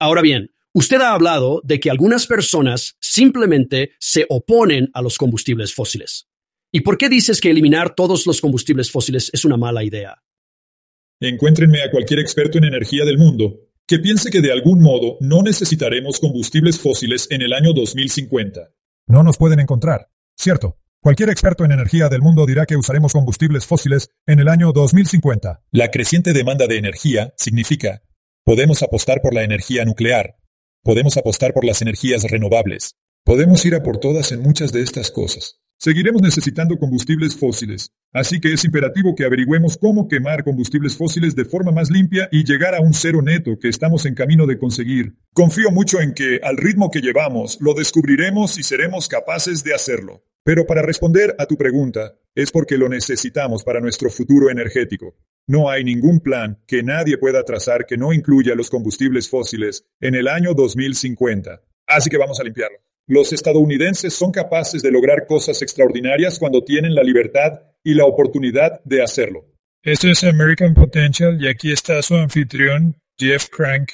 Ahora bien, usted ha hablado de que algunas personas simplemente se oponen a los combustibles fósiles. ¿Y por qué dices que eliminar todos los combustibles fósiles es una mala idea? Encuéntrenme a cualquier experto en energía del mundo que piense que de algún modo no necesitaremos combustibles fósiles en el año 2050. No nos pueden encontrar, cierto. Cualquier experto en energía del mundo dirá que usaremos combustibles fósiles en el año 2050. La creciente demanda de energía significa podemos apostar por la energía nuclear, podemos apostar por las energías renovables, podemos ir a por todas en muchas de estas cosas. Seguiremos necesitando combustibles fósiles, así que es imperativo que averigüemos cómo quemar combustibles fósiles de forma más limpia y llegar a un cero neto que estamos en camino de conseguir. Confío mucho en que, al ritmo que llevamos, lo descubriremos y seremos capaces de hacerlo. Pero para responder a tu pregunta, es porque lo necesitamos para nuestro futuro energético. No hay ningún plan que nadie pueda trazar que no incluya los combustibles fósiles en el año 2050. Así que vamos a limpiarlo. Los estadounidenses son capaces de lograr cosas extraordinarias cuando tienen la libertad y la oportunidad de hacerlo. Esto es American Potential y aquí está su anfitrión, Jeff Crank.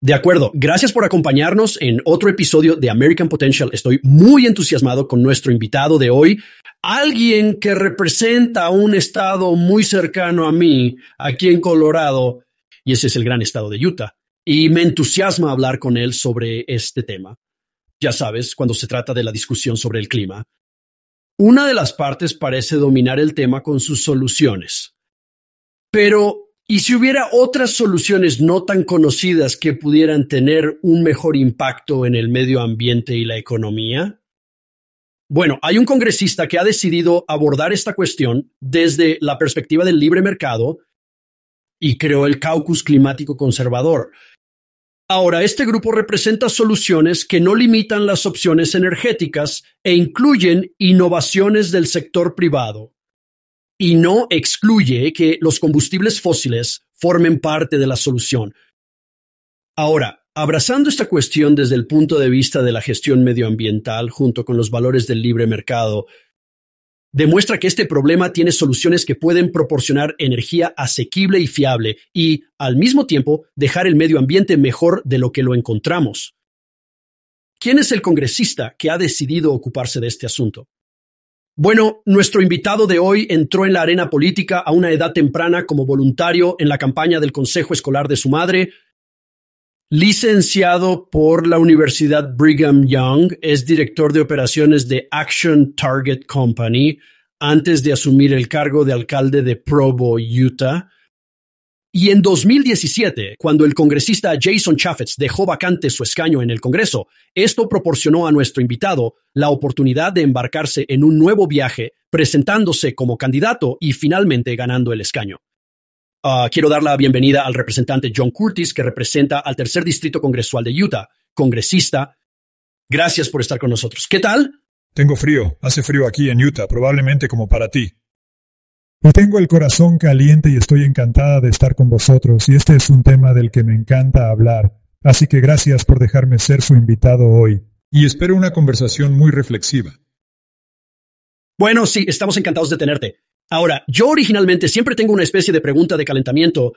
De acuerdo, gracias por acompañarnos en otro episodio de American Potential. Estoy muy entusiasmado con nuestro invitado de hoy, alguien que representa un estado muy cercano a mí, aquí en Colorado, y ese es el gran estado de Utah. Y me entusiasma hablar con él sobre este tema ya sabes, cuando se trata de la discusión sobre el clima, una de las partes parece dominar el tema con sus soluciones. Pero, ¿y si hubiera otras soluciones no tan conocidas que pudieran tener un mejor impacto en el medio ambiente y la economía? Bueno, hay un congresista que ha decidido abordar esta cuestión desde la perspectiva del libre mercado y creó el Caucus Climático Conservador, Ahora, este grupo representa soluciones que no limitan las opciones energéticas e incluyen innovaciones del sector privado y no excluye que los combustibles fósiles formen parte de la solución. Ahora, abrazando esta cuestión desde el punto de vista de la gestión medioambiental junto con los valores del libre mercado, demuestra que este problema tiene soluciones que pueden proporcionar energía asequible y fiable y, al mismo tiempo, dejar el medio ambiente mejor de lo que lo encontramos. ¿Quién es el congresista que ha decidido ocuparse de este asunto? Bueno, nuestro invitado de hoy entró en la arena política a una edad temprana como voluntario en la campaña del Consejo Escolar de su madre, Licenciado por la Universidad Brigham Young, es director de operaciones de Action Target Company antes de asumir el cargo de alcalde de Provo, Utah. Y en 2017, cuando el congresista Jason Chaffetz dejó vacante su escaño en el Congreso, esto proporcionó a nuestro invitado la oportunidad de embarcarse en un nuevo viaje, presentándose como candidato y finalmente ganando el escaño. Ah, quiero dar la bienvenida al representante John Curtis, que representa al tercer distrito congresual de Utah, congresista. Gracias por estar con nosotros. ¿Qué tal? Tengo frío. Hace frío aquí en Utah, probablemente como para ti. Y tengo el corazón caliente y estoy encantada de estar con vosotros, y este es un tema del que me encanta hablar. Así que gracias por dejarme ser su invitado hoy. Y espero una conversación muy reflexiva. Bueno, sí, estamos encantados de tenerte. Ahora, yo originalmente siempre tengo una especie de pregunta de calentamiento,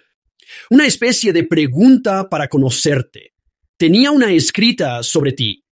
una especie de pregunta para conocerte. Tenía una escrita sobre ti,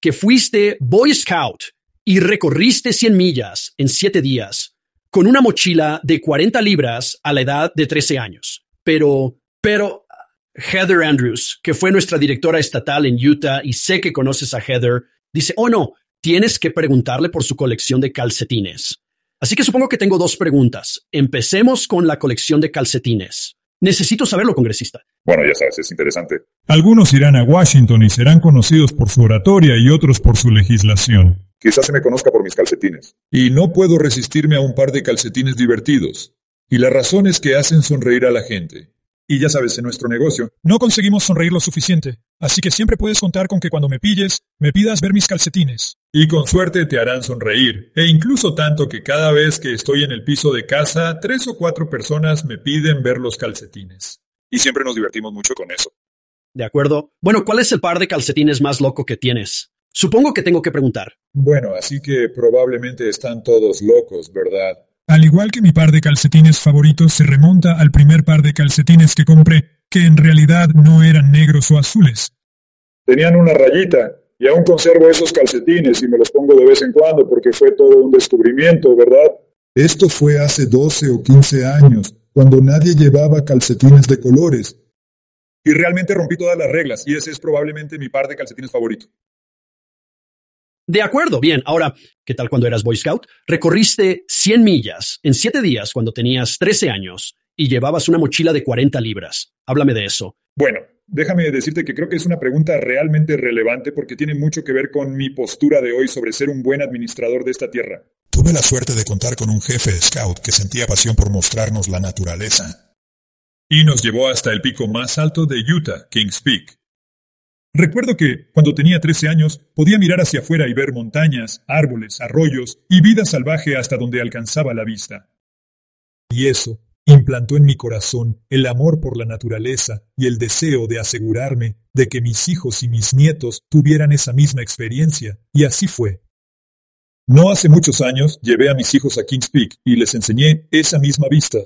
que fuiste Boy Scout y recorriste 100 millas en 7 días, con una mochila de 40 libras a la edad de 13 años. Pero, pero, Heather Andrews, que fue nuestra directora estatal en Utah y sé que conoces a Heather, dice, oh no, tienes que preguntarle por su colección de calcetines. Así que supongo que tengo dos preguntas. Empecemos con la colección de calcetines. Necesito saberlo, congresista. Bueno, ya sabes, es interesante. Algunos irán a Washington y serán conocidos por su oratoria y otros por su legislación. Quizás se me conozca por mis calcetines. Y no puedo resistirme a un par de calcetines divertidos. Y la razón es que hacen sonreír a la gente. Y ya sabes, en nuestro negocio. No conseguimos sonreír lo suficiente. Así que siempre puedes contar con que cuando me pilles, me pidas ver mis calcetines. Y con suerte te harán sonreír. E incluso tanto que cada vez que estoy en el piso de casa, tres o cuatro personas me piden ver los calcetines. Y siempre nos divertimos mucho con eso. De acuerdo. Bueno, ¿cuál es el par de calcetines más loco que tienes? Supongo que tengo que preguntar. Bueno, así que probablemente están todos locos, ¿verdad? Al igual que mi par de calcetines favoritos se remonta al primer par de calcetines que compré que en realidad no eran negros o azules. Tenían una rayita, y aún conservo esos calcetines y me los pongo de vez en cuando porque fue todo un descubrimiento, ¿verdad? Esto fue hace 12 o 15 años, cuando nadie llevaba calcetines de colores. Y realmente rompí todas las reglas, y ese es probablemente mi par de calcetines favorito. De acuerdo, bien. Ahora, ¿qué tal cuando eras Boy Scout? Recorriste 100 millas en 7 días cuando tenías 13 años y llevabas una mochila de 40 libras. Háblame de eso. Bueno, déjame decirte que creo que es una pregunta realmente relevante porque tiene mucho que ver con mi postura de hoy sobre ser un buen administrador de esta tierra. Tuve la suerte de contar con un jefe scout que sentía pasión por mostrarnos la naturaleza. Y nos llevó hasta el pico más alto de Utah, Kings Peak. Recuerdo que, cuando tenía 13 años, podía mirar hacia afuera y ver montañas, árboles, arroyos y vida salvaje hasta donde alcanzaba la vista. Y eso implantó en mi corazón el amor por la naturaleza y el deseo de asegurarme de que mis hijos y mis nietos tuvieran esa misma experiencia, y así fue. No hace muchos años llevé a mis hijos a Kings Peak y les enseñé esa misma vista.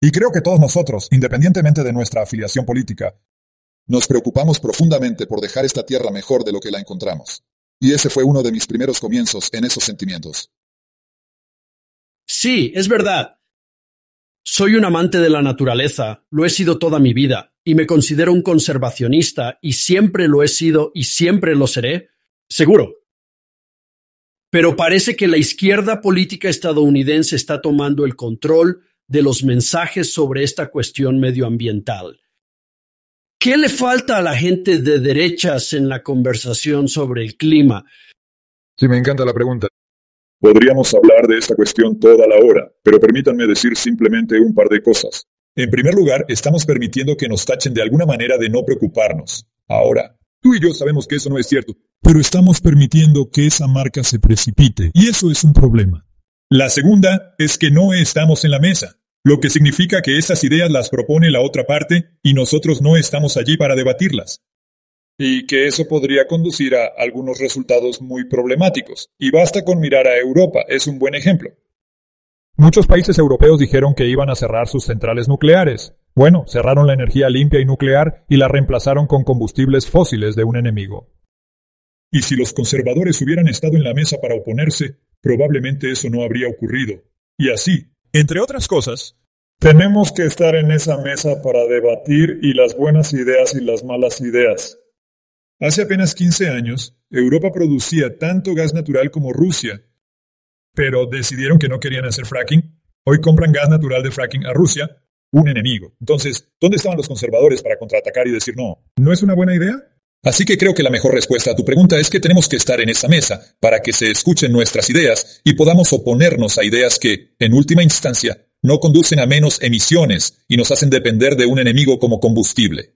Y creo que todos nosotros, independientemente de nuestra afiliación política, nos preocupamos profundamente por dejar esta tierra mejor de lo que la encontramos. Y ese fue uno de mis primeros comienzos en esos sentimientos. Sí, es verdad. Soy un amante de la naturaleza, lo he sido toda mi vida, y me considero un conservacionista, y siempre lo he sido y siempre lo seré, seguro. Pero parece que la izquierda política estadounidense está tomando el control de los mensajes sobre esta cuestión medioambiental ¿Qué le falta a la gente de derechas en la conversación sobre el clima? Sí, me encanta la pregunta. Podríamos hablar de esta cuestión toda la hora, pero permítanme decir simplemente un par de cosas. En primer lugar, estamos permitiendo que nos tachen de alguna manera de no preocuparnos. Ahora, tú y yo sabemos que eso no es cierto. Pero estamos permitiendo que esa marca se precipite, y eso es un problema. La segunda es que no estamos en la mesa lo que significa que esas ideas las propone la otra parte y nosotros no estamos allí para debatirlas. Y que eso podría conducir a algunos resultados muy problemáticos. Y basta con mirar a Europa, es un buen ejemplo. Muchos países europeos dijeron que iban a cerrar sus centrales nucleares. Bueno, cerraron la energía limpia y nuclear y la reemplazaron con combustibles fósiles de un enemigo. Y si los conservadores hubieran estado en la mesa para oponerse, probablemente eso no habría ocurrido. Y así, entre otras cosas, tenemos que estar en esa mesa para debatir y las buenas ideas y las malas ideas. Hace apenas 15 años, Europa producía tanto gas natural como Rusia, pero decidieron que no querían hacer fracking. Hoy compran gas natural de fracking a Rusia, un enemigo. Entonces, ¿dónde estaban los conservadores para contraatacar y decir no? ¿No es una buena idea? Así que creo que la mejor respuesta a tu pregunta es que tenemos que estar en esa mesa para que se escuchen nuestras ideas y podamos oponernos a ideas que, en última instancia, no conducen a menos emisiones y nos hacen depender de un enemigo como combustible.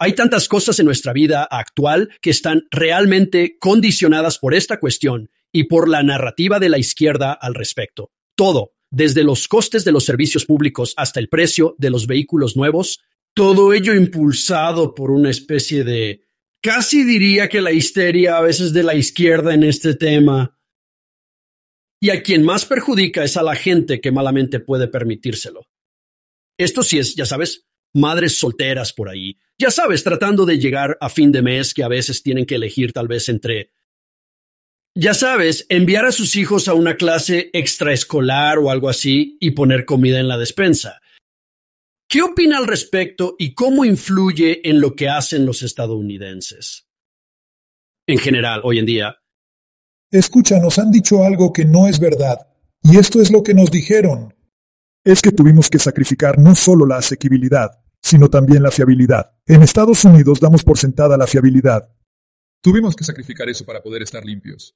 Hay tantas cosas en nuestra vida actual que están realmente condicionadas por esta cuestión y por la narrativa de la izquierda al respecto. Todo, desde los costes de los servicios públicos hasta el precio de los vehículos nuevos, todo ello impulsado por una especie de, casi diría que la histeria a veces de la izquierda en este tema. Y a quien más perjudica es a la gente que malamente puede permitírselo. Esto sí es, ya sabes, madres solteras por ahí, ya sabes, tratando de llegar a fin de mes que a veces tienen que elegir tal vez entre ya sabes, enviar a sus hijos a una clase extraescolar o algo así y poner comida en la despensa. ¿Qué opina al respecto y cómo influye en lo que hacen los estadounidenses? En general, hoy en día. Escucha, nos han dicho algo que no es verdad, y esto es lo que nos dijeron. Es que tuvimos que sacrificar no solo la asequibilidad, sino también la fiabilidad. En Estados Unidos damos por sentada la fiabilidad. Tuvimos que sacrificar eso para poder estar limpios.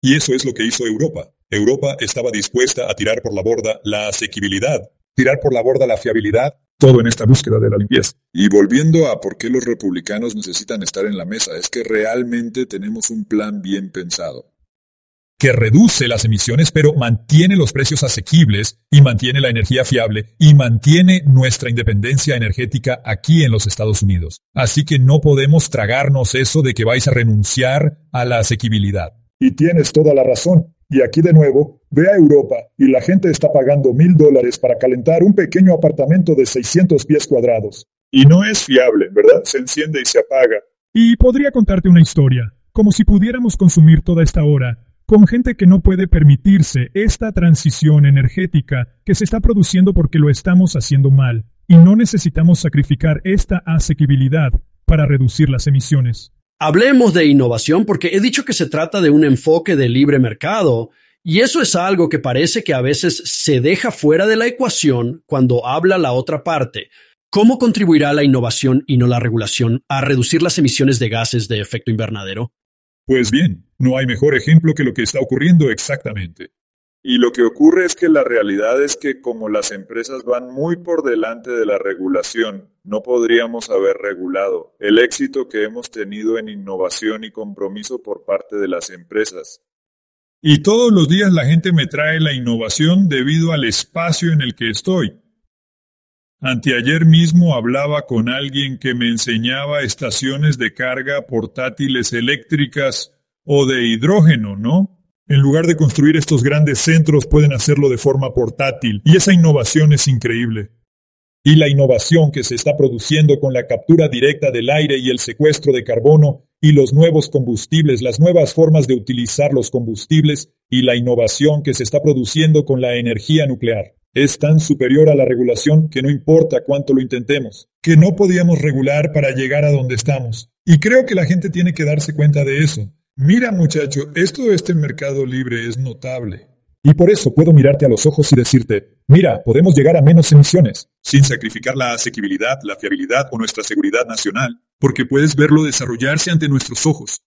Y eso es lo que hizo Europa. Europa estaba dispuesta a tirar por la borda la asequibilidad tirar por la borda la fiabilidad, todo en esta búsqueda de la limpieza. Y volviendo a por qué los republicanos necesitan estar en la mesa, es que realmente tenemos un plan bien pensado. Que reduce las emisiones, pero mantiene los precios asequibles y mantiene la energía fiable y mantiene nuestra independencia energética aquí en los Estados Unidos. Así que no podemos tragarnos eso de que vais a renunciar a la asequibilidad. Y tienes toda la razón. Y aquí de nuevo, ve a Europa y la gente está pagando mil dólares para calentar un pequeño apartamento de 600 pies cuadrados. Y no es fiable, ¿verdad? Se enciende y se apaga. Y podría contarte una historia, como si pudiéramos consumir toda esta hora con gente que no puede permitirse esta transición energética que se está produciendo porque lo estamos haciendo mal, y no necesitamos sacrificar esta asequibilidad para reducir las emisiones. Hablemos de innovación porque he dicho que se trata de un enfoque de libre mercado, y eso es algo que parece que a veces se deja fuera de la ecuación cuando habla la otra parte. ¿Cómo contribuirá la innovación y no la regulación a reducir las emisiones de gases de efecto invernadero? Pues bien, no hay mejor ejemplo que lo que está ocurriendo exactamente. Y lo que ocurre es que la realidad es que como las empresas van muy por delante de la regulación, no podríamos haber regulado el éxito que hemos tenido en innovación y compromiso por parte de las empresas. Y todos los días la gente me trae la innovación debido al espacio en el que estoy. Anteayer mismo hablaba con alguien que me enseñaba estaciones de carga portátiles eléctricas o de hidrógeno, ¿no? En lugar de construir estos grandes centros pueden hacerlo de forma portátil y esa innovación es increíble. Y la innovación que se está produciendo con la captura directa del aire y el secuestro de carbono y los nuevos combustibles, las nuevas formas de utilizar los combustibles y la innovación que se está produciendo con la energía nuclear es tan superior a la regulación que no importa cuánto lo intentemos, que no podíamos regular para llegar a donde estamos. Y creo que la gente tiene que darse cuenta de eso. Mira muchacho, esto de este mercado libre es notable. Y por eso puedo mirarte a los ojos y decirte, mira, podemos llegar a menos emisiones, sin sacrificar la asequibilidad, la fiabilidad o nuestra seguridad nacional, porque puedes verlo desarrollarse ante nuestros ojos.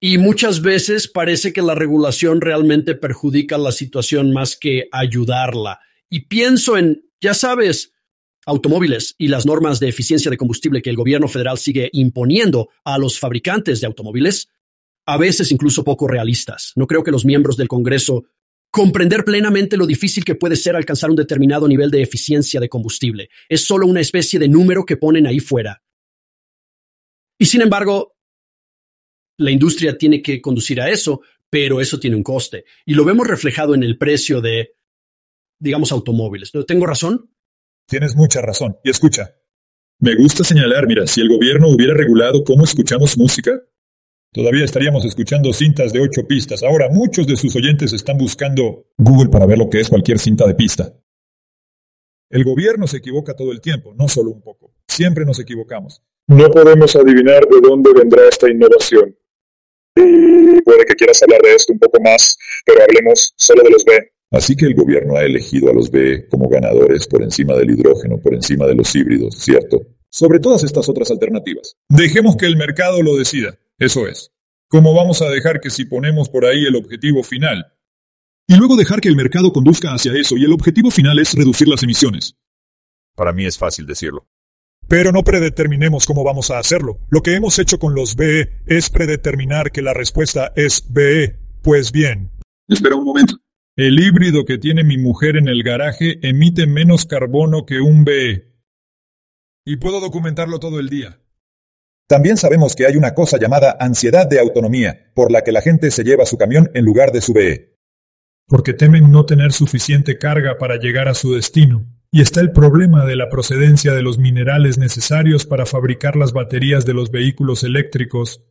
Y muchas veces parece que la regulación realmente perjudica la situación más que ayudarla y pienso en, ya sabes, automóviles y las normas de eficiencia de combustible que el gobierno federal sigue imponiendo a los fabricantes de automóviles, a veces incluso poco realistas. No creo que los miembros del Congreso comprender plenamente lo difícil que puede ser alcanzar un determinado nivel de eficiencia de combustible. Es solo una especie de número que ponen ahí fuera. Y sin embargo, la industria tiene que conducir a eso, pero eso tiene un coste. Y lo vemos reflejado en el precio de digamos, automóviles. ¿Tengo razón? Tienes mucha razón. Y escucha, me gusta señalar, mira, si el gobierno hubiera regulado cómo escuchamos música, todavía estaríamos escuchando cintas de ocho pistas. Ahora muchos de sus oyentes están buscando Google para ver lo que es cualquier cinta de pista. El gobierno se equivoca todo el tiempo, no solo un poco. Siempre nos equivocamos. No podemos adivinar de dónde vendrá esta innovación. Y puede que quieras hablar de esto un poco más, pero hablemos solo de los B. Así que el gobierno ha elegido a los B como ganadores por encima del hidrógeno, por encima de los híbridos, ¿cierto? Sobre todas estas otras alternativas. Dejemos que el mercado lo decida. Eso es. ¿Cómo vamos a dejar que si ponemos por ahí el objetivo final? Y luego dejar que el mercado conduzca hacia eso y el objetivo final es reducir las emisiones. Para mí es fácil decirlo. Pero no predeterminemos cómo vamos a hacerlo. Lo que hemos hecho con los BE es predeterminar que la respuesta es BE. Pues bien. Espera un momento. El híbrido que tiene mi mujer en el garaje emite menos carbono que un BE. Y puedo documentarlo todo el día. También sabemos que hay una cosa llamada ansiedad de autonomía, por la que la gente se lleva su camión en lugar de su BE. Porque temen no tener suficiente carga para llegar a su destino. Y está el problema de la procedencia de los minerales necesarios para fabricar las baterías de los vehículos eléctricos.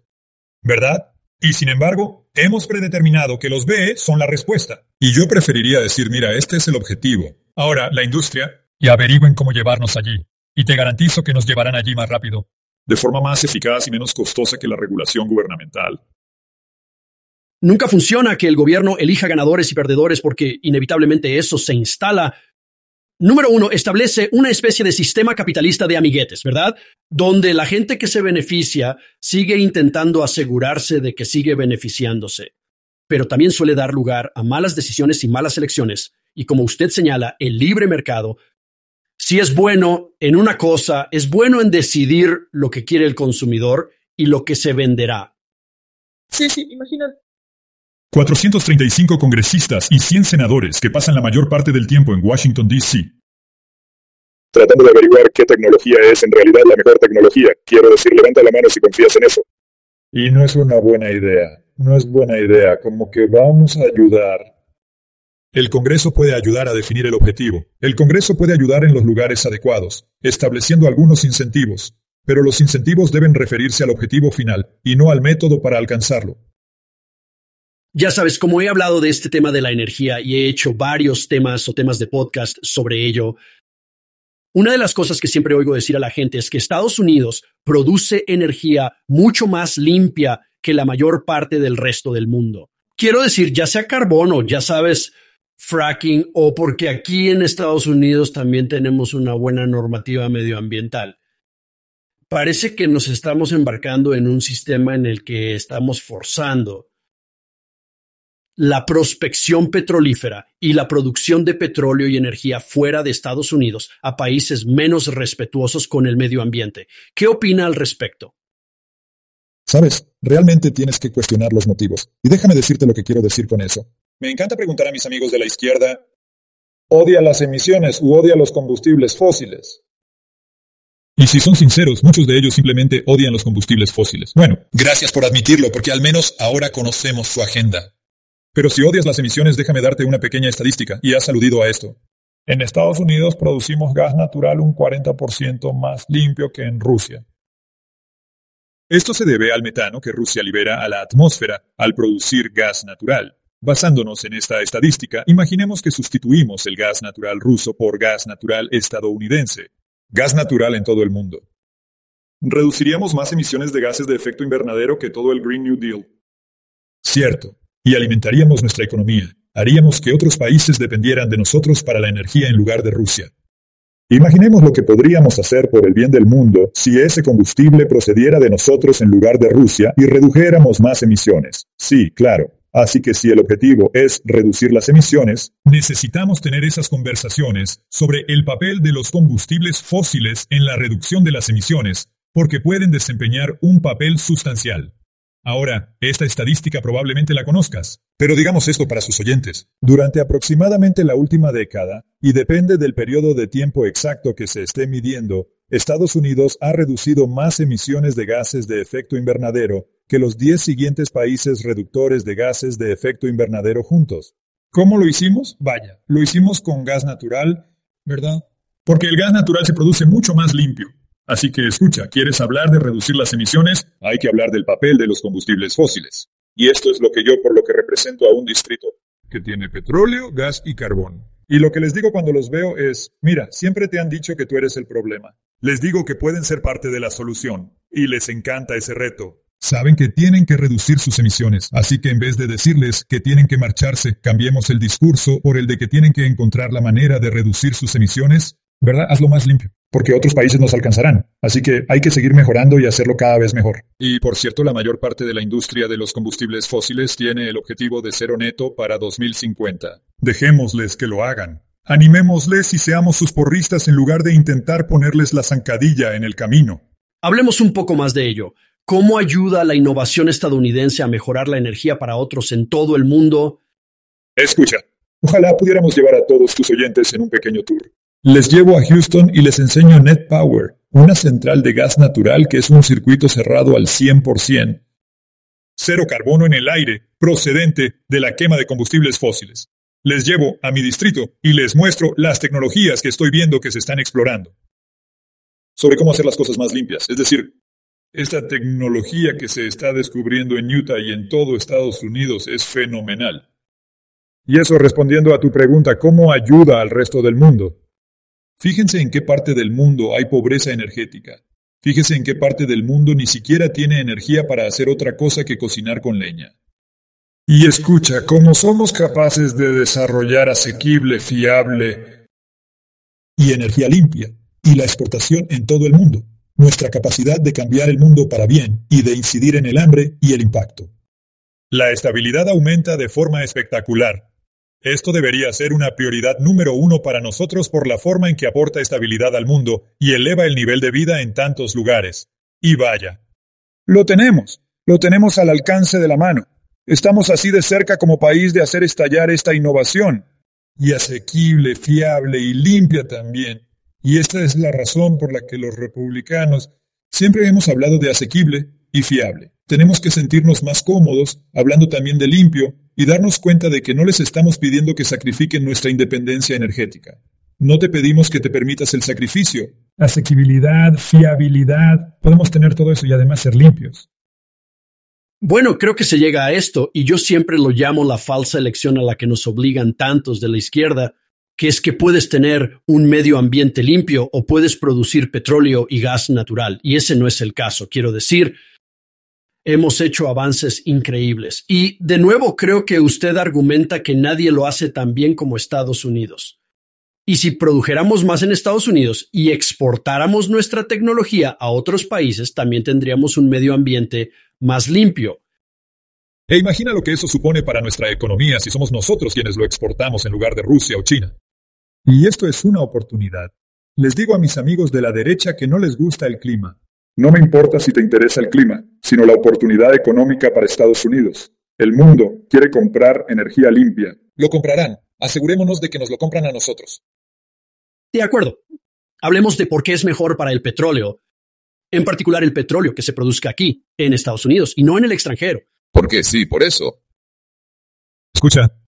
¿Verdad? Y sin embargo, hemos predeterminado que los BE son la respuesta. Y yo preferiría decir, mira, este es el objetivo. Ahora, la industria... Y averigüen cómo llevarnos allí. Y te garantizo que nos llevarán allí más rápido. De forma más eficaz y menos costosa que la regulación gubernamental. Nunca funciona que el gobierno elija ganadores y perdedores porque inevitablemente eso se instala Número uno, establece una especie de sistema capitalista de amiguetes, ¿verdad? Donde la gente que se beneficia sigue intentando asegurarse de que sigue beneficiándose. Pero también suele dar lugar a malas decisiones y malas elecciones. Y como usted señala, el libre mercado, si es bueno en una cosa, es bueno en decidir lo que quiere el consumidor y lo que se venderá. Sí, sí, imagínate. 435 congresistas y 100 senadores que pasan la mayor parte del tiempo en Washington, D.C. Tratando de averiguar qué tecnología es en realidad la mejor tecnología. Quiero decir, levanta la mano si confías en eso. Y no es una buena idea. no es buena idea, como que vamos a ayudar. El Congreso puede ayudar a definir el objetivo. El Congreso puede ayudar en los lugares adecuados, estableciendo algunos incentivos, pero los incentivos deben referirse al objetivo final y no al método para alcanzarlo. Ya sabes, como he hablado de este tema de la energía y he hecho varios temas o temas de podcast sobre ello, una de las cosas que siempre oigo decir a la gente es que Estados Unidos produce energía mucho más limpia que la mayor parte del resto del mundo. Quiero decir, ya sea carbono, ya sabes, fracking o porque aquí en Estados Unidos también tenemos una buena normativa medioambiental. Parece que nos estamos embarcando en un sistema en el que estamos forzando la prospección petrolífera y la producción de petróleo y energía fuera de Estados Unidos a países menos respetuosos con el medio ambiente. ¿Qué opina al respecto? Sabes, realmente tienes que cuestionar los motivos. Y déjame decirte lo que quiero decir con eso. Me encanta preguntar a mis amigos de la izquierda, ¿odia las emisiones u odia los combustibles fósiles? Y si son sinceros, muchos de ellos simplemente odian los combustibles fósiles. Bueno, gracias por admitirlo, porque al menos ahora conocemos su agenda. Pero si odias las emisiones, déjame darte una pequeña estadística, y has aludido a esto. En Estados Unidos producimos gas natural un 40% más limpio que en Rusia. Esto se debe al metano que Rusia libera a la atmósfera al producir gas natural. Basándonos en esta estadística, imaginemos que sustituimos el gas natural ruso por gas natural estadounidense. Gas natural en todo el mundo. Reduciríamos más emisiones de gases de efecto invernadero que todo el Green New Deal. Cierto, y alimentaríamos nuestra economía. Haríamos que otros países dependieran de nosotros para la energía en lugar de Rusia. Imaginemos lo que podríamos hacer por el bien del mundo si ese combustible procediera de nosotros en lugar de Rusia y redujéramos más emisiones. Sí, claro. Así que si el objetivo es reducir las emisiones, necesitamos tener esas conversaciones sobre el papel de los combustibles fósiles en la reducción de las emisiones, porque pueden desempeñar un papel sustancial. Ahora, esta estadística probablemente la conozcas, pero digamos esto para sus oyentes. Durante aproximadamente la última década, y depende del periodo de tiempo exacto que se esté midiendo, Estados Unidos ha reducido más emisiones de gases de efecto invernadero que los 10 siguientes países reductores de gases de efecto invernadero juntos. ¿Cómo lo hicimos? Vaya, lo hicimos con gas natural, ¿verdad? Porque el gas natural se produce mucho más limpio. Así que escucha, ¿quieres hablar de reducir las emisiones? Hay que hablar del papel de los combustibles fósiles. Y esto es lo que yo por lo que represento a un distrito que tiene petróleo, gas y carbón. Y lo que les digo cuando los veo es, mira, siempre te han dicho que tú eres el problema. Les digo que pueden ser parte de la solución. Y les encanta ese reto. Saben que tienen que reducir sus emisiones, así que en vez de decirles que tienen que marcharse, cambiemos el discurso por el de que tienen que encontrar la manera de reducir sus emisiones, ¿verdad? Hazlo más limpio porque otros países nos alcanzarán. Así que hay que seguir mejorando y hacerlo cada vez mejor. Y por cierto, la mayor parte de la industria de los combustibles fósiles tiene el objetivo de cero neto para 2050. Dejémosles que lo hagan. Animémosles y seamos sus porristas en lugar de intentar ponerles la zancadilla en el camino. Hablemos un poco más de ello. ¿Cómo ayuda la innovación estadounidense a mejorar la energía para otros en todo el mundo? Escucha, ojalá pudiéramos llevar a todos tus oyentes en un pequeño tour. Les llevo a Houston y les enseño Net Power, una central de gas natural que es un circuito cerrado al 100%. Cero carbono en el aire, procedente de la quema de combustibles fósiles. Les llevo a mi distrito y les muestro las tecnologías que estoy viendo que se están explorando. Sobre cómo hacer las cosas más limpias, es decir, esta tecnología que se está descubriendo en Utah y en todo Estados Unidos es fenomenal. Y eso respondiendo a tu pregunta, ¿cómo ayuda al resto del mundo? Fíjense en qué parte del mundo hay pobreza energética. Fíjense en qué parte del mundo ni siquiera tiene energía para hacer otra cosa que cocinar con leña. Y escucha, ¿cómo somos capaces de desarrollar asequible, fiable y energía limpia y la exportación en todo el mundo, nuestra capacidad de cambiar el mundo para bien y de incidir en el hambre y el impacto. La estabilidad aumenta de forma espectacular esto debería ser una prioridad número uno para nosotros por la forma en que aporta estabilidad al mundo y eleva el nivel de vida en tantos lugares. Y vaya. Lo tenemos, lo tenemos al alcance de la mano. Estamos así de cerca como país de hacer estallar esta innovación. Y asequible, fiable y limpia también. Y esta es la razón por la que los republicanos siempre hemos hablado de asequible, y fiable. Tenemos que sentirnos más cómodos, hablando también de limpio, y darnos cuenta de que no les estamos pidiendo que sacrifiquen nuestra independencia energética. No te pedimos que te permitas el sacrificio. Asequibilidad, fiabilidad, podemos tener todo eso y además ser limpios. Bueno, creo que se llega a esto, y yo siempre lo llamo la falsa elección a la que nos obligan tantos de la izquierda, que es que puedes tener un medio ambiente limpio o puedes producir petróleo y gas natural, y ese no es el caso. Quiero decir, hemos hecho avances increíbles. Y de nuevo creo que usted argumenta que nadie lo hace tan bien como Estados Unidos. Y si produjéramos más en Estados Unidos y exportáramos nuestra tecnología a otros países, también tendríamos un medio ambiente más limpio. E imagina lo que eso supone para nuestra economía si somos nosotros quienes lo exportamos en lugar de Rusia o China. Y esto es una oportunidad. Les digo a mis amigos de la derecha que no les gusta el clima. No me importa si te interesa el clima, sino la oportunidad económica para Estados Unidos. El mundo quiere comprar energía limpia. Lo comprarán. Asegurémonos de que nos lo compran a nosotros. De acuerdo. Hablemos de por qué es mejor para el petróleo, en particular el petróleo que se produzca aquí, en Estados Unidos, y no en el extranjero. Porque sí, por eso. Escucha,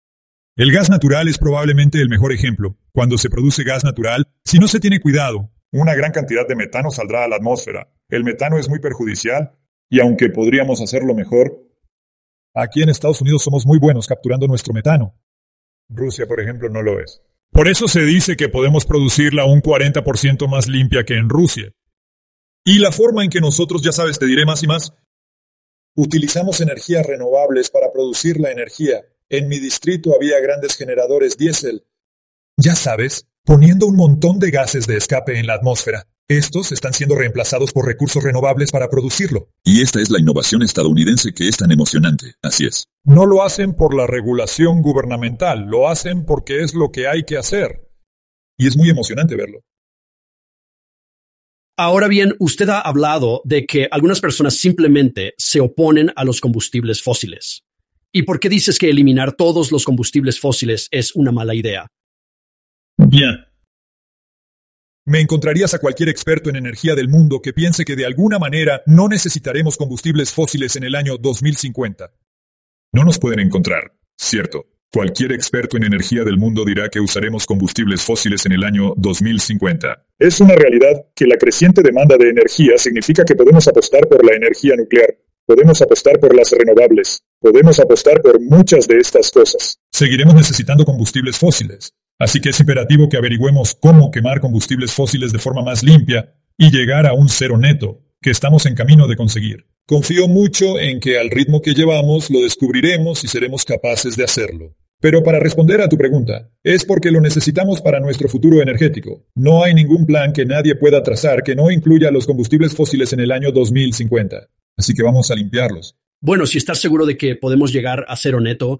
el gas natural es probablemente el mejor ejemplo. Cuando se produce gas natural, si no se tiene cuidado, una gran cantidad de metano saldrá a la atmósfera. El metano es muy perjudicial y aunque podríamos hacerlo mejor, aquí en Estados Unidos somos muy buenos capturando nuestro metano. Rusia, por ejemplo, no lo es. Por eso se dice que podemos producirla un 40% más limpia que en Rusia. Y la forma en que nosotros, ya sabes, te diré más y más, utilizamos energías renovables para producir la energía. En mi distrito había grandes generadores diésel. Ya sabes, poniendo un montón de gases de escape en la atmósfera. Estos están siendo reemplazados por recursos renovables para producirlo. Y esta es la innovación estadounidense que es tan emocionante. Así es. No lo hacen por la regulación gubernamental, lo hacen porque es lo que hay que hacer. Y es muy emocionante verlo. Ahora bien, usted ha hablado de que algunas personas simplemente se oponen a los combustibles fósiles. ¿Y por qué dices que eliminar todos los combustibles fósiles es una mala idea? Bien. Me encontrarías a cualquier experto en energía del mundo que piense que de alguna manera no necesitaremos combustibles fósiles en el año 2050. No nos pueden encontrar, cierto. Cualquier experto en energía del mundo dirá que usaremos combustibles fósiles en el año 2050. Es una realidad que la creciente demanda de energía significa que podemos apostar por la energía nuclear, podemos apostar por las renovables, podemos apostar por muchas de estas cosas. Seguiremos necesitando combustibles fósiles, Así que es imperativo que averigüemos cómo quemar combustibles fósiles de forma más limpia y llegar a un cero neto, que estamos en camino de conseguir. Confío mucho en que al ritmo que llevamos lo descubriremos y seremos capaces de hacerlo. Pero para responder a tu pregunta, es porque lo necesitamos para nuestro futuro energético. No hay ningún plan que nadie pueda trazar que no incluya los combustibles fósiles en el año 2050. Así que vamos a limpiarlos. Bueno, si estás seguro de que podemos llegar a cero neto,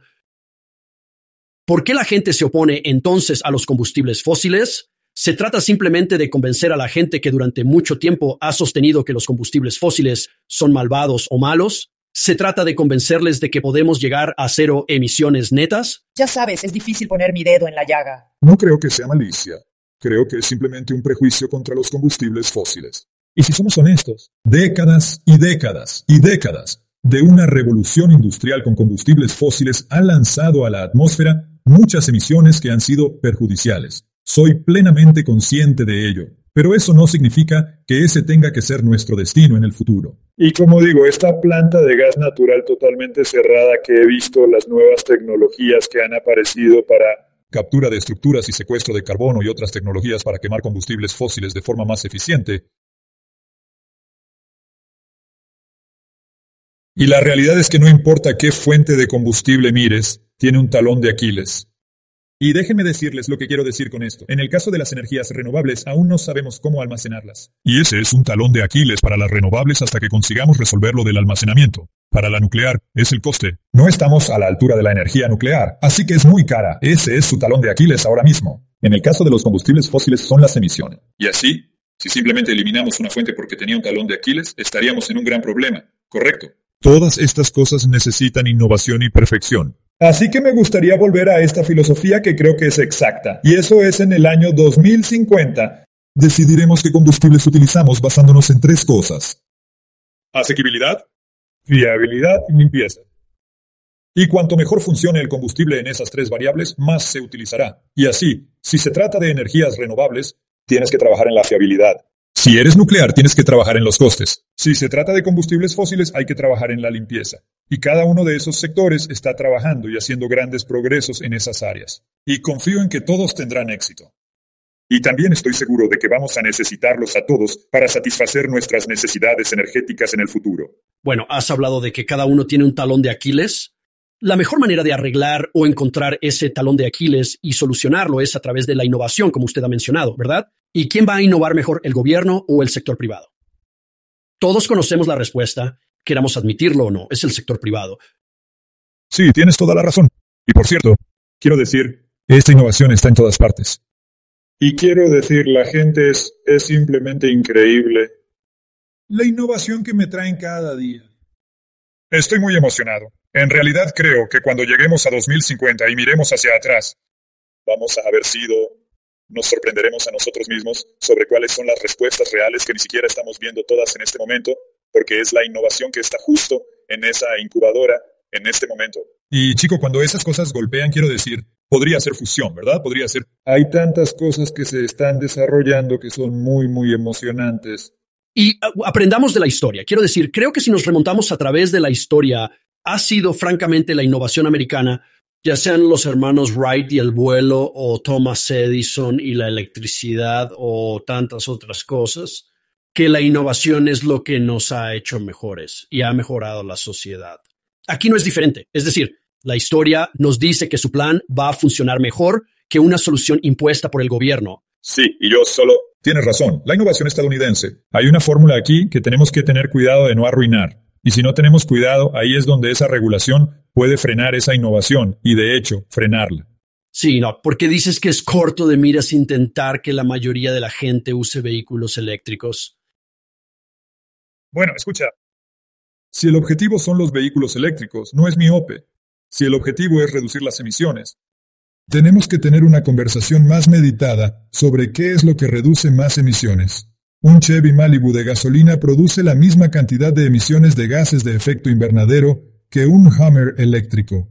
¿Por qué la gente se opone entonces a los combustibles fósiles? ¿Se trata simplemente de convencer a la gente que durante mucho tiempo ha sostenido que los combustibles fósiles son malvados o malos? ¿Se trata de convencerles de que podemos llegar a cero emisiones netas? Ya sabes, es difícil poner mi dedo en la llaga. No creo que sea malicia. Creo que es simplemente un prejuicio contra los combustibles fósiles. Y si somos honestos, décadas y décadas y décadas de una revolución industrial con combustibles fósiles han lanzado a la atmósfera muchas emisiones que han sido perjudiciales. Soy plenamente consciente de ello, pero eso no significa que ese tenga que ser nuestro destino en el futuro. Y como digo, esta planta de gas natural totalmente cerrada que he visto, las nuevas tecnologías que han aparecido para captura de estructuras y secuestro de carbono y otras tecnologías para quemar combustibles fósiles de forma más eficiente. Y la realidad es que no importa qué fuente de combustible mires, tiene un talón de Aquiles. Y déjenme decirles lo que quiero decir con esto. En el caso de las energías renovables, aún no sabemos cómo almacenarlas. Y ese es un talón de Aquiles para las renovables hasta que consigamos resolver lo del almacenamiento. Para la nuclear, es el coste. No estamos a la altura de la energía nuclear, así que es muy cara. Ese es su talón de Aquiles ahora mismo. En el caso de los combustibles fósiles son las emisiones. Y así, si simplemente eliminamos una fuente porque tenía un talón de Aquiles, estaríamos en un gran problema. Correcto. Todas estas cosas necesitan innovación y perfección. Así que me gustaría volver a esta filosofía que creo que es exacta, y eso es en el año 2050. Decidiremos qué combustibles utilizamos basándonos en tres cosas. Asequibilidad, fiabilidad y limpieza. Y cuanto mejor funcione el combustible en esas tres variables, más se utilizará. Y así, si se trata de energías renovables, tienes que trabajar en la fiabilidad. Si eres nuclear, tienes que trabajar en los costes. Si se trata de combustibles fósiles, hay que trabajar en la limpieza. Y cada uno de esos sectores está trabajando y haciendo grandes progresos en esas áreas. Y confío en que todos tendrán éxito. Y también estoy seguro de que vamos a necesitarlos a todos para satisfacer nuestras necesidades energéticas en el futuro. Bueno, has hablado de que cada uno tiene un talón de Aquiles. La mejor manera de arreglar o encontrar ese talón de Aquiles y solucionarlo es a través de la innovación, como usted ha mencionado, ¿verdad? ¿Y quién va a innovar mejor, el gobierno o el sector privado? Todos conocemos la respuesta, queramos admitirlo o no, es el sector privado. Sí, tienes toda la razón. Y por cierto, quiero decir, esta innovación está en todas partes. Y quiero decir, la gente es, es simplemente increíble. La innovación que me traen cada día. Estoy muy emocionado. En realidad creo que cuando lleguemos a 2050 y miremos hacia atrás, vamos a haber sido, nos sorprenderemos a nosotros mismos sobre cuáles son las respuestas reales que ni siquiera estamos viendo todas en este momento, porque es la innovación que está justo en esa incubadora en este momento. Y chico, cuando esas cosas golpean, quiero decir, podría ser fusión, ¿verdad? Podría ser... Hay tantas cosas que se están desarrollando que son muy, muy emocionantes. Y aprendamos de la historia. Quiero decir, creo que si nos remontamos a través de la historia ha sido francamente la innovación americana, ya sean los hermanos Wright y el vuelo, o Thomas Edison y la electricidad, o tantas otras cosas, que la innovación es lo que nos ha hecho mejores y ha mejorado la sociedad. Aquí no es diferente. Es decir, la historia nos dice que su plan va a funcionar mejor que una solución impuesta por el gobierno. Sí, y yo solo... Tienes razón, la innovación estadounidense. Hay una fórmula aquí que tenemos que tener cuidado de no arruinar. Y si no tenemos cuidado, ahí es donde esa regulación puede frenar esa innovación y de hecho frenarla. Sí, no, porque dices que es corto de miras intentar que la mayoría de la gente use vehículos eléctricos. Bueno, escucha. Si el objetivo son los vehículos eléctricos, no es miope. Si el objetivo es reducir las emisiones, tenemos que tener una conversación más meditada sobre qué es lo que reduce más emisiones. Un Chevy Malibu de gasolina produce la misma cantidad de emisiones de gases de efecto invernadero que un Hummer eléctrico.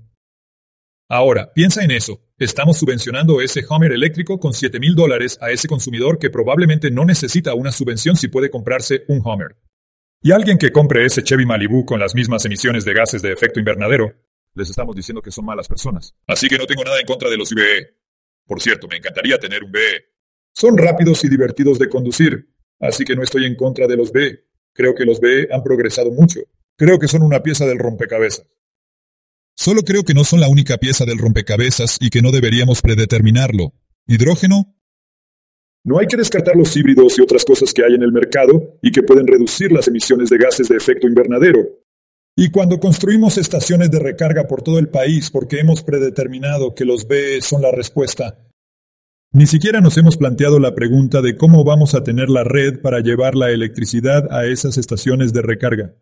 Ahora, piensa en eso. Estamos subvencionando ese Hummer eléctrico con 7 mil dólares a ese consumidor que probablemente no necesita una subvención si puede comprarse un Hummer. Y alguien que compre ese Chevy Malibu con las mismas emisiones de gases de efecto invernadero, les estamos diciendo que son malas personas. Así que no tengo nada en contra de los IBE. Por cierto, me encantaría tener un BE. Son rápidos y divertidos de conducir, Así que no estoy en contra de los B. Creo que los B han progresado mucho. Creo que son una pieza del rompecabezas. Solo creo que no son la única pieza del rompecabezas y que no deberíamos predeterminarlo. ¿Hidrógeno? No hay que descartar los híbridos y otras cosas que hay en el mercado y que pueden reducir las emisiones de gases de efecto invernadero. Y cuando construimos estaciones de recarga por todo el país porque hemos predeterminado que los B son la respuesta, ni siquiera nos hemos planteado la pregunta de cómo vamos a tener la red para llevar la electricidad a esas estaciones de recarga.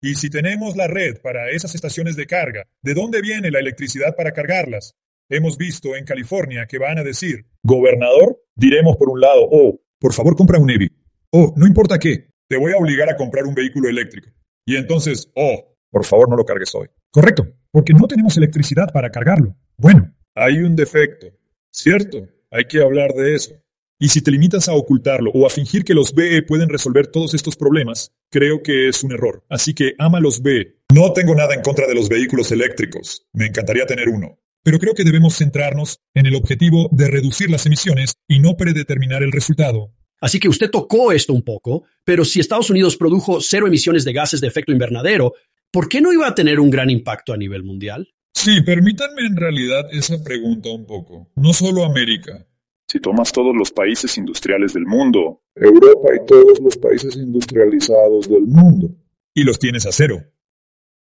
Y si tenemos la red para esas estaciones de carga, ¿de dónde viene la electricidad para cargarlas? Hemos visto en California que van a decir, gobernador, diremos por un lado, oh, por favor compra un EVI. Oh, no importa qué, te voy a obligar a comprar un vehículo eléctrico. Y entonces, oh, por favor no lo cargues hoy. Correcto, porque no tenemos electricidad para cargarlo. Bueno, hay un defecto, ¿cierto? Hay que hablar de eso. Y si te limitas a ocultarlo o a fingir que los BE pueden resolver todos estos problemas, creo que es un error. Así que ama los BE. No tengo nada en contra de los vehículos eléctricos. Me encantaría tener uno. Pero creo que debemos centrarnos en el objetivo de reducir las emisiones y no predeterminar el resultado. Así que usted tocó esto un poco, pero si Estados Unidos produjo cero emisiones de gases de efecto invernadero, ¿por qué no iba a tener un gran impacto a nivel mundial? Sí, permítanme en realidad esa pregunta un poco. No solo América. Si tomas todos los países industriales del mundo, Europa y todos los países industrializados del mundo, y los tienes a cero.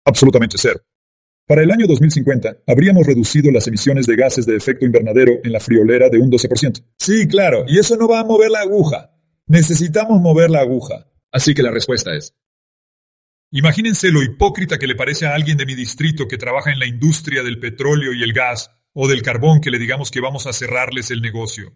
Absolutamente cero. Para el año 2050, habríamos reducido las emisiones de gases de efecto invernadero en la friolera de un 12%. Sí, claro, y eso no va a mover la aguja. Necesitamos mover la aguja. Así que la respuesta es Imagínense lo hipócrita que le parece a alguien de mi distrito que trabaja en la industria del petróleo y el gas o del carbón que le digamos que vamos a cerrarles el negocio.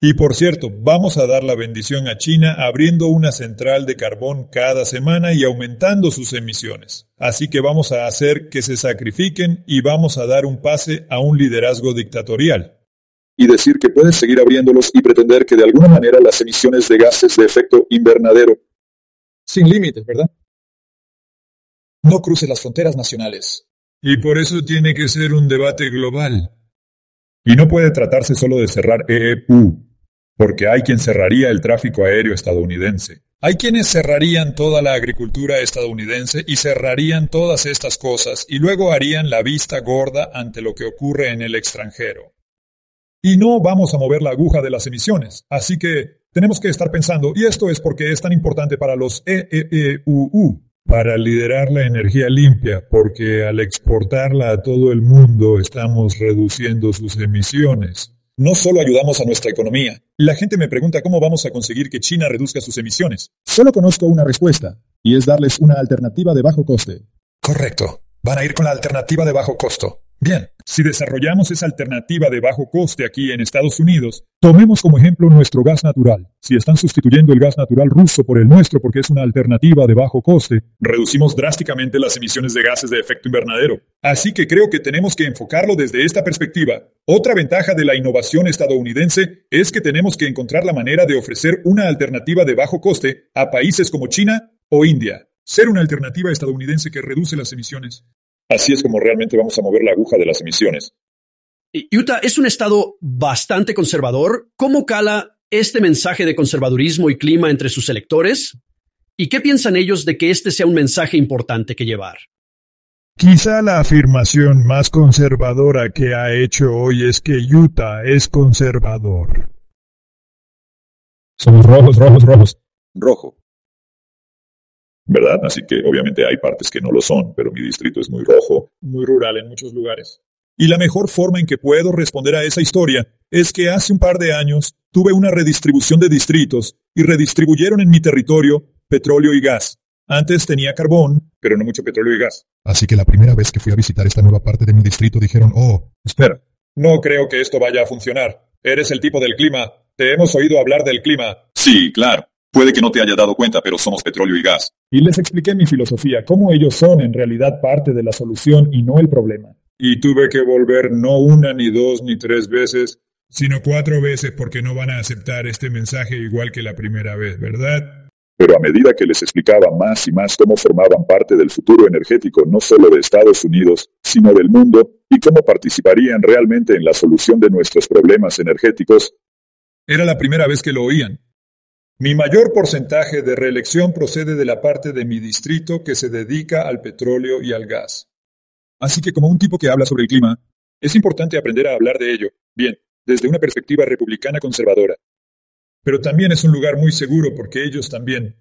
Y por cierto, vamos a dar la bendición a China abriendo una central de carbón cada semana y aumentando sus emisiones. Así que vamos a hacer que se sacrifiquen y vamos a dar un pase a un liderazgo dictatorial. Y decir que puedes seguir abriéndolos y pretender que de alguna manera las emisiones de gases de efecto invernadero. Sin límites, ¿verdad? No cruce las fronteras nacionales. Y por eso tiene que ser un debate global. Y no puede tratarse solo de cerrar EEU, porque hay quien cerraría el tráfico aéreo estadounidense. Hay quienes cerrarían toda la agricultura estadounidense y cerrarían todas estas cosas y luego harían la vista gorda ante lo que ocurre en el extranjero. Y no vamos a mover la aguja de las emisiones, así que tenemos que estar pensando, y esto es porque es tan importante para los EEUU, para liderar la energía limpia, porque al exportarla a todo el mundo estamos reduciendo sus emisiones. No solo ayudamos a nuestra economía. La gente me pregunta cómo vamos a conseguir que China reduzca sus emisiones. Solo conozco una respuesta, y es darles una alternativa de bajo coste. Correcto. Van a ir con la alternativa de bajo costo. Bien, si desarrollamos esa alternativa de bajo coste aquí en Estados Unidos, tomemos como ejemplo nuestro gas natural. Si están sustituyendo el gas natural ruso por el nuestro porque es una alternativa de bajo coste, reducimos drásticamente las emisiones de gases de efecto invernadero. Así que creo que tenemos que enfocarlo desde esta perspectiva. Otra ventaja de la innovación estadounidense es que tenemos que encontrar la manera de ofrecer una alternativa de bajo coste a países como China o India. Ser una alternativa estadounidense que reduce las emisiones. Así es como realmente vamos a mover la aguja de las emisiones. Utah es un estado bastante conservador. ¿Cómo cala este mensaje de conservadurismo y clima entre sus electores? ¿Y qué piensan ellos de que este sea un mensaje importante que llevar? Quizá la afirmación más conservadora que ha hecho hoy es que Utah es conservador. Somos rojos, rojos, rojos. Rojo. ¿Verdad? Así que obviamente hay partes que no lo son, pero mi distrito es muy rojo, muy rural en muchos lugares. Y la mejor forma en que puedo responder a esa historia es que hace un par de años tuve una redistribución de distritos y redistribuyeron en mi territorio petróleo y gas. Antes tenía carbón, pero no mucho petróleo y gas. Así que la primera vez que fui a visitar esta nueva parte de mi distrito dijeron, oh, espera, no creo que esto vaya a funcionar. Eres el tipo del clima. Te hemos oído hablar del clima. Sí, claro. Puede que no te haya dado cuenta, pero somos petróleo y gas. Y les expliqué mi filosofía, cómo ellos son en realidad parte de la solución y no el problema. Y tuve que volver no una, ni dos, ni tres veces, sino cuatro veces porque no van a aceptar este mensaje igual que la primera vez, ¿verdad? Pero a medida que les explicaba más y más cómo formaban parte del futuro energético no solo de Estados Unidos, sino del mundo, y cómo participarían realmente en la solución de nuestros problemas energéticos, era la primera vez que lo oían. Mi mayor porcentaje de reelección procede de la parte de mi distrito que se dedica al petróleo y al gas. Así que como un tipo que habla sobre el clima, es importante aprender a hablar de ello, bien, desde una perspectiva republicana conservadora. Pero también es un lugar muy seguro porque ellos también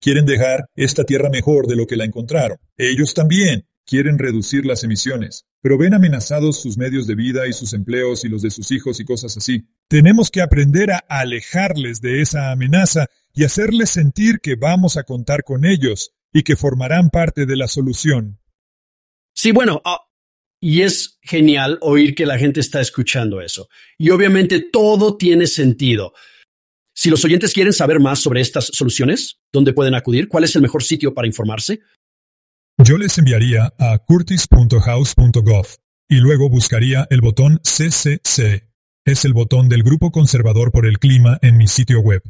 quieren dejar esta tierra mejor de lo que la encontraron. Ellos también quieren reducir las emisiones, pero ven amenazados sus medios de vida y sus empleos y los de sus hijos y cosas así. Tenemos que aprender a alejarles de esa amenaza y hacerles sentir que vamos a contar con ellos y que formarán parte de la solución. Sí, bueno, ah, y es genial oír que la gente está escuchando eso. Y obviamente todo tiene sentido. Si los oyentes quieren saber más sobre estas soluciones, ¿dónde pueden acudir? ¿Cuál es el mejor sitio para informarse? Yo les enviaría a curtis.house.gov y luego buscaría el botón CCC. Es el botón del Grupo Conservador por el Clima en mi sitio web.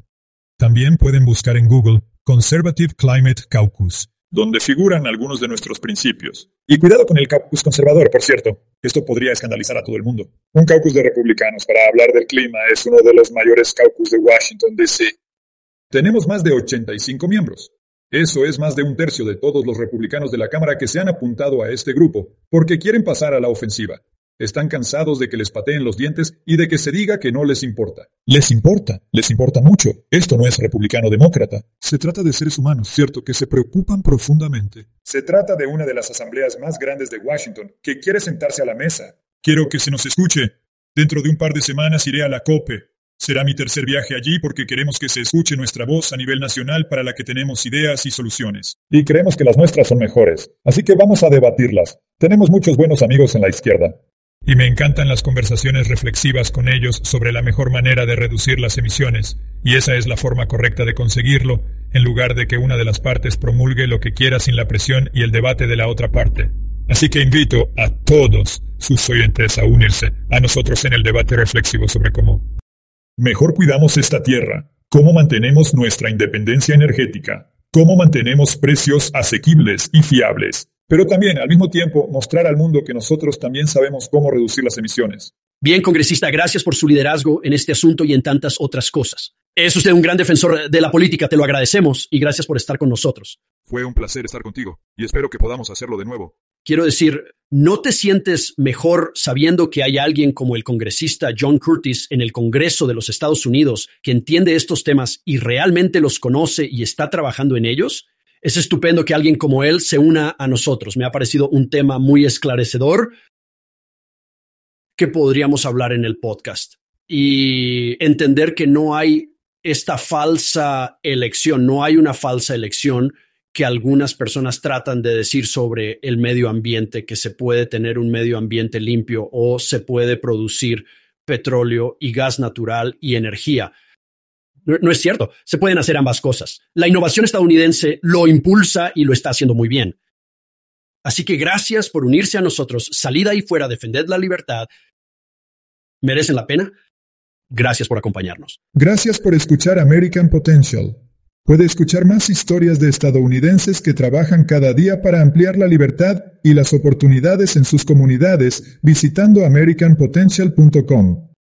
También pueden buscar en Google Conservative Climate Caucus, donde figuran algunos de nuestros principios. Y cuidado con el caucus conservador, por cierto. Esto podría escandalizar a todo el mundo. Un caucus de republicanos para hablar del clima es uno de los mayores caucus de Washington, D.C. Tenemos más de 85 miembros. Eso es más de un tercio de todos los republicanos de la Cámara que se han apuntado a este grupo, porque quieren pasar a la ofensiva. Están cansados de que les pateen los dientes y de que se diga que no les importa. Les importa, les importa mucho. Esto no es republicano-demócrata. Se trata de seres humanos, ¿cierto?, que se preocupan profundamente. Se trata de una de las asambleas más grandes de Washington, que quiere sentarse a la mesa. Quiero que se nos escuche. Dentro de un par de semanas iré a la COPE, Será mi tercer viaje allí porque queremos que se escuche nuestra voz a nivel nacional para la que tenemos ideas y soluciones. Y creemos que las nuestras son mejores, así que vamos a debatirlas. Tenemos muchos buenos amigos en la izquierda. y me encantan las conversaciones reflexivas con ellos sobre la mejor manera de reducir las emisiones, y esa es la forma correcta de conseguirlo, en lugar de que una de las partes promulgue lo que quiera sin la presión y el debate de la otra parte. Así que invito a todos sus oyentes a unirse a nosotros en el debate reflexivo sobre cómo mejor cuidamos esta tierra, cómo mantenemos nuestra independencia energética, cómo mantenemos precios asequibles y fiables, pero también al mismo tiempo mostrar al mundo que nosotros también sabemos cómo reducir las emisiones. Bien, congresista, gracias por su liderazgo en este asunto y en tantas otras cosas. Es usted un gran defensor de la política, te lo agradecemos y gracias por estar con nosotros. Fue un placer estar contigo y espero que podamos hacerlo de nuevo. Quiero decir, ¿no te sientes mejor sabiendo que hay alguien como el congresista John Curtis en el Congreso de los Estados Unidos que entiende estos temas y realmente los conoce y está trabajando en ellos? Es estupendo que alguien como él se una a nosotros. Me ha parecido un tema muy esclarecedor que podríamos hablar en el podcast y entender que no hay esta falsa elección, no hay una falsa elección que algunas personas tratan de decir sobre el medio ambiente, que se puede tener un medio ambiente limpio o se puede producir petróleo y gas natural y energía. No, es cierto, se pueden hacer ambas cosas. La innovación estadounidense lo impulsa y lo está haciendo muy bien. Así que gracias por unirse a nosotros. Salida y fuera, defended la libertad. ¿Merecen la pena? Gracias por acompañarnos. Gracias por escuchar American Potential. Puede escuchar más historias de estadounidenses que trabajan cada día para ampliar la libertad y las oportunidades en sus comunidades visitando americanpotential.com.